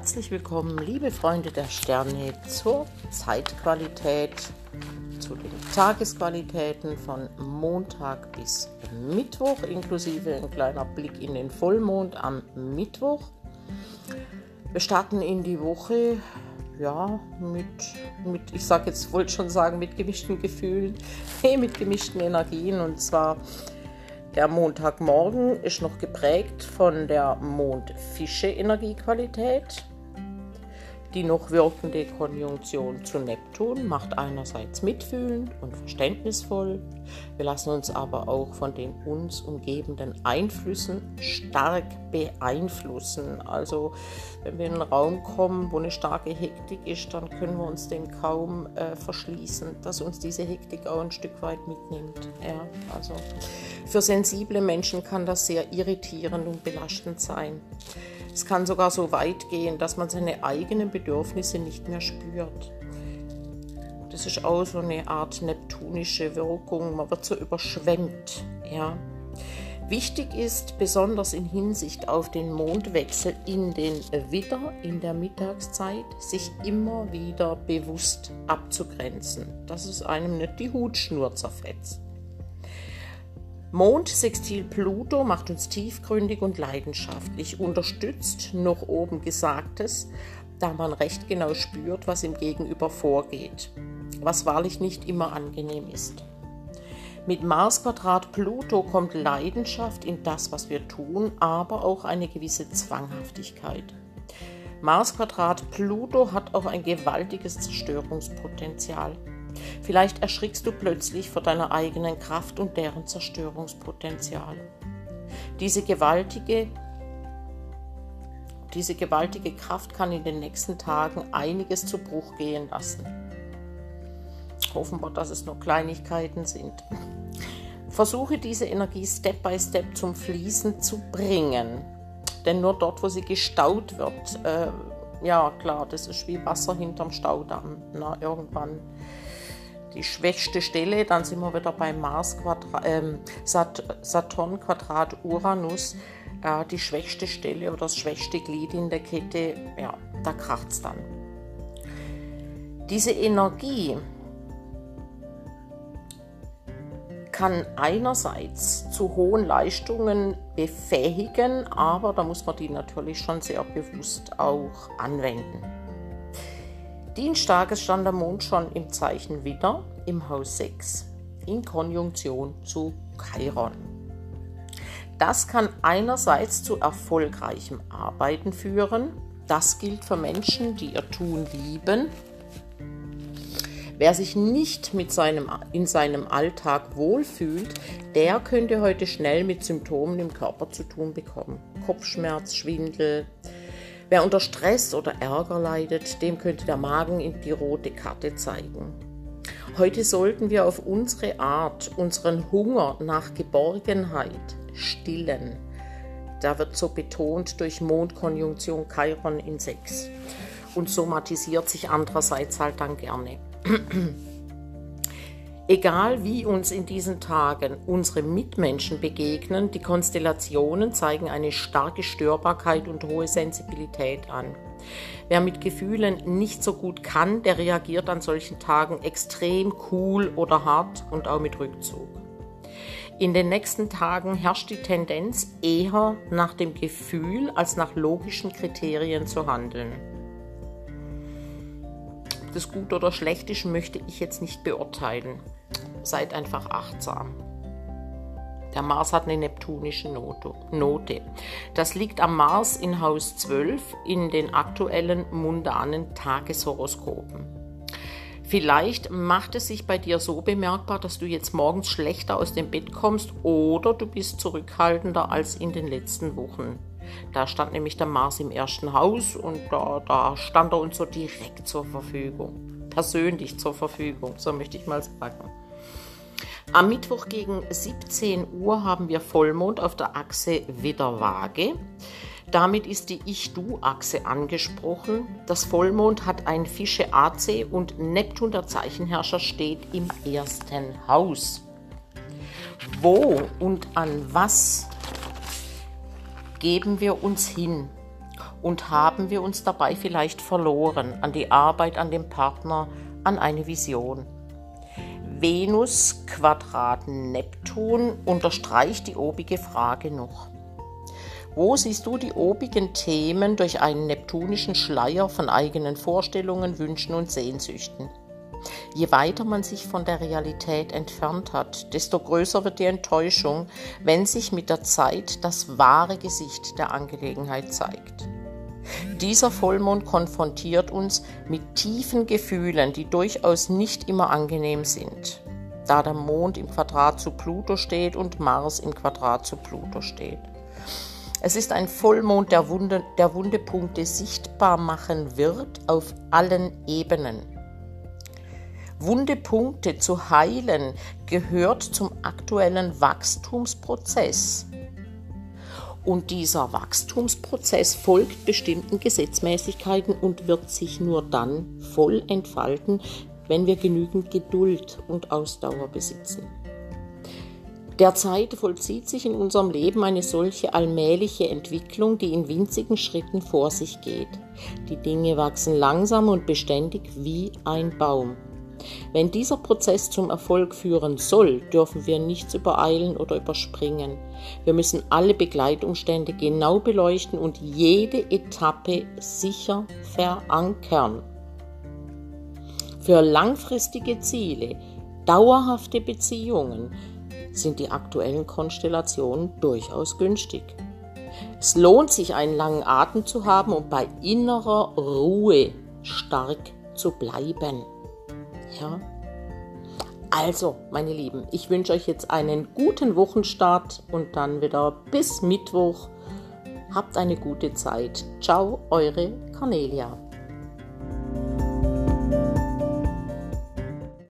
Herzlich willkommen, liebe Freunde der Sterne, zur Zeitqualität, zu den Tagesqualitäten von Montag bis Mittwoch, inklusive ein kleiner Blick in den Vollmond am Mittwoch. Wir starten in die Woche, ja, mit, mit ich sage jetzt, wollte schon sagen, mit gemischten Gefühlen, mit gemischten Energien und zwar der Montagmorgen ist noch geprägt von der Mondfische-Energiequalität. Die noch wirkende Konjunktion zu Neptun macht einerseits mitfühlend und verständnisvoll. Wir lassen uns aber auch von den uns umgebenden Einflüssen stark beeinflussen. Also wenn wir in einen Raum kommen, wo eine starke Hektik ist, dann können wir uns dem kaum äh, verschließen, dass uns diese Hektik auch ein Stück weit mitnimmt. Ja, also für sensible Menschen kann das sehr irritierend und belastend sein. Es kann sogar so weit gehen, dass man seine eigenen Bedürfnisse nicht mehr spürt. Das ist auch so eine Art neptunische Wirkung. Man wird so überschwemmt. Ja. Wichtig ist, besonders in Hinsicht auf den Mondwechsel in den Widder in der Mittagszeit, sich immer wieder bewusst abzugrenzen, dass es einem nicht die Hutschnur zerfetzt. Mond Sextil Pluto macht uns tiefgründig und leidenschaftlich, unterstützt noch oben Gesagtes, da man recht genau spürt, was im Gegenüber vorgeht, was wahrlich nicht immer angenehm ist. Mit Mars Quadrat Pluto kommt Leidenschaft in das, was wir tun, aber auch eine gewisse Zwanghaftigkeit. Mars Quadrat Pluto hat auch ein gewaltiges Zerstörungspotenzial. Vielleicht erschrickst du plötzlich vor deiner eigenen Kraft und deren Zerstörungspotenzial. Diese gewaltige, diese gewaltige Kraft kann in den nächsten Tagen einiges zu Bruch gehen lassen. Hoffen wir, dass es nur Kleinigkeiten sind. Versuche diese Energie Step by Step zum Fließen zu bringen. Denn nur dort, wo sie gestaut wird, äh, ja klar, das ist wie Wasser hinterm Staudamm. Na, irgendwann die schwächste Stelle, dann sind wir wieder bei Mars Quadrat, ähm, Saturn Quadrat Uranus, äh, die schwächste Stelle oder das schwächste Glied in der Kette, ja, da kracht es dann. Diese Energie kann einerseits zu hohen Leistungen befähigen, aber da muss man die natürlich schon sehr bewusst auch anwenden. Dienstages stand der Mond schon im Zeichen Widder im Haus 6 in Konjunktion zu Chiron. Das kann einerseits zu erfolgreichem Arbeiten führen. Das gilt für Menschen, die ihr Tun lieben. Wer sich nicht mit seinem, in seinem Alltag wohlfühlt, der könnte heute schnell mit Symptomen im Körper zu tun bekommen. Kopfschmerz, Schwindel, Wer unter Stress oder Ärger leidet, dem könnte der Magen in die rote Karte zeigen. Heute sollten wir auf unsere Art unseren Hunger nach Geborgenheit stillen. Da wird so betont durch Mondkonjunktion Chiron in 6 und somatisiert sich andererseits halt dann gerne. Egal wie uns in diesen Tagen unsere Mitmenschen begegnen, die Konstellationen zeigen eine starke Störbarkeit und hohe Sensibilität an. Wer mit Gefühlen nicht so gut kann, der reagiert an solchen Tagen extrem cool oder hart und auch mit Rückzug. In den nächsten Tagen herrscht die Tendenz, eher nach dem Gefühl als nach logischen Kriterien zu handeln das gut oder schlecht ist, möchte ich jetzt nicht beurteilen seid einfach achtsam. Der Mars hat eine neptunische Note. Das liegt am Mars in Haus 12 in den aktuellen mundanen Tageshoroskopen. Vielleicht macht es sich bei dir so bemerkbar, dass du jetzt morgens schlechter aus dem Bett kommst oder du bist zurückhaltender als in den letzten Wochen. Da stand nämlich der Mars im ersten Haus und da, da stand er uns so direkt zur Verfügung. Persönlich zur Verfügung, so möchte ich mal sagen. Am Mittwoch gegen 17 Uhr haben wir Vollmond auf der Achse Widder-Waage. Damit ist die Ich-Du-Achse angesprochen. Das Vollmond hat ein Fische AC und Neptun, der Zeichenherrscher, steht im ersten Haus. Wo und an was geben wir uns hin? Und haben wir uns dabei vielleicht verloren an die Arbeit, an den Partner, an eine Vision? Venus Quadrat Neptun unterstreicht die obige Frage noch. Wo siehst du die obigen Themen durch einen neptunischen Schleier von eigenen Vorstellungen, Wünschen und Sehnsüchten? Je weiter man sich von der Realität entfernt hat, desto größer wird die Enttäuschung, wenn sich mit der Zeit das wahre Gesicht der Angelegenheit zeigt. Dieser Vollmond konfrontiert uns mit tiefen Gefühlen, die durchaus nicht immer angenehm sind, da der Mond im Quadrat zu Pluto steht und Mars im Quadrat zu Pluto steht. Es ist ein Vollmond, der, Wunde, der Wundepunkte sichtbar machen wird auf allen Ebenen. Wundepunkte zu heilen gehört zum aktuellen Wachstumsprozess. Und dieser Wachstumsprozess folgt bestimmten Gesetzmäßigkeiten und wird sich nur dann voll entfalten, wenn wir genügend Geduld und Ausdauer besitzen. Derzeit vollzieht sich in unserem Leben eine solche allmähliche Entwicklung, die in winzigen Schritten vor sich geht. Die Dinge wachsen langsam und beständig wie ein Baum. Wenn dieser Prozess zum Erfolg führen soll, dürfen wir nichts übereilen oder überspringen. Wir müssen alle Begleitumstände genau beleuchten und jede Etappe sicher verankern. Für langfristige Ziele, dauerhafte Beziehungen, sind die aktuellen Konstellationen durchaus günstig. Es lohnt sich, einen langen Atem zu haben und bei innerer Ruhe stark zu bleiben. Ja? Also, meine Lieben, ich wünsche euch jetzt einen guten Wochenstart und dann wieder bis Mittwoch. Habt eine gute Zeit. Ciao, eure Cornelia.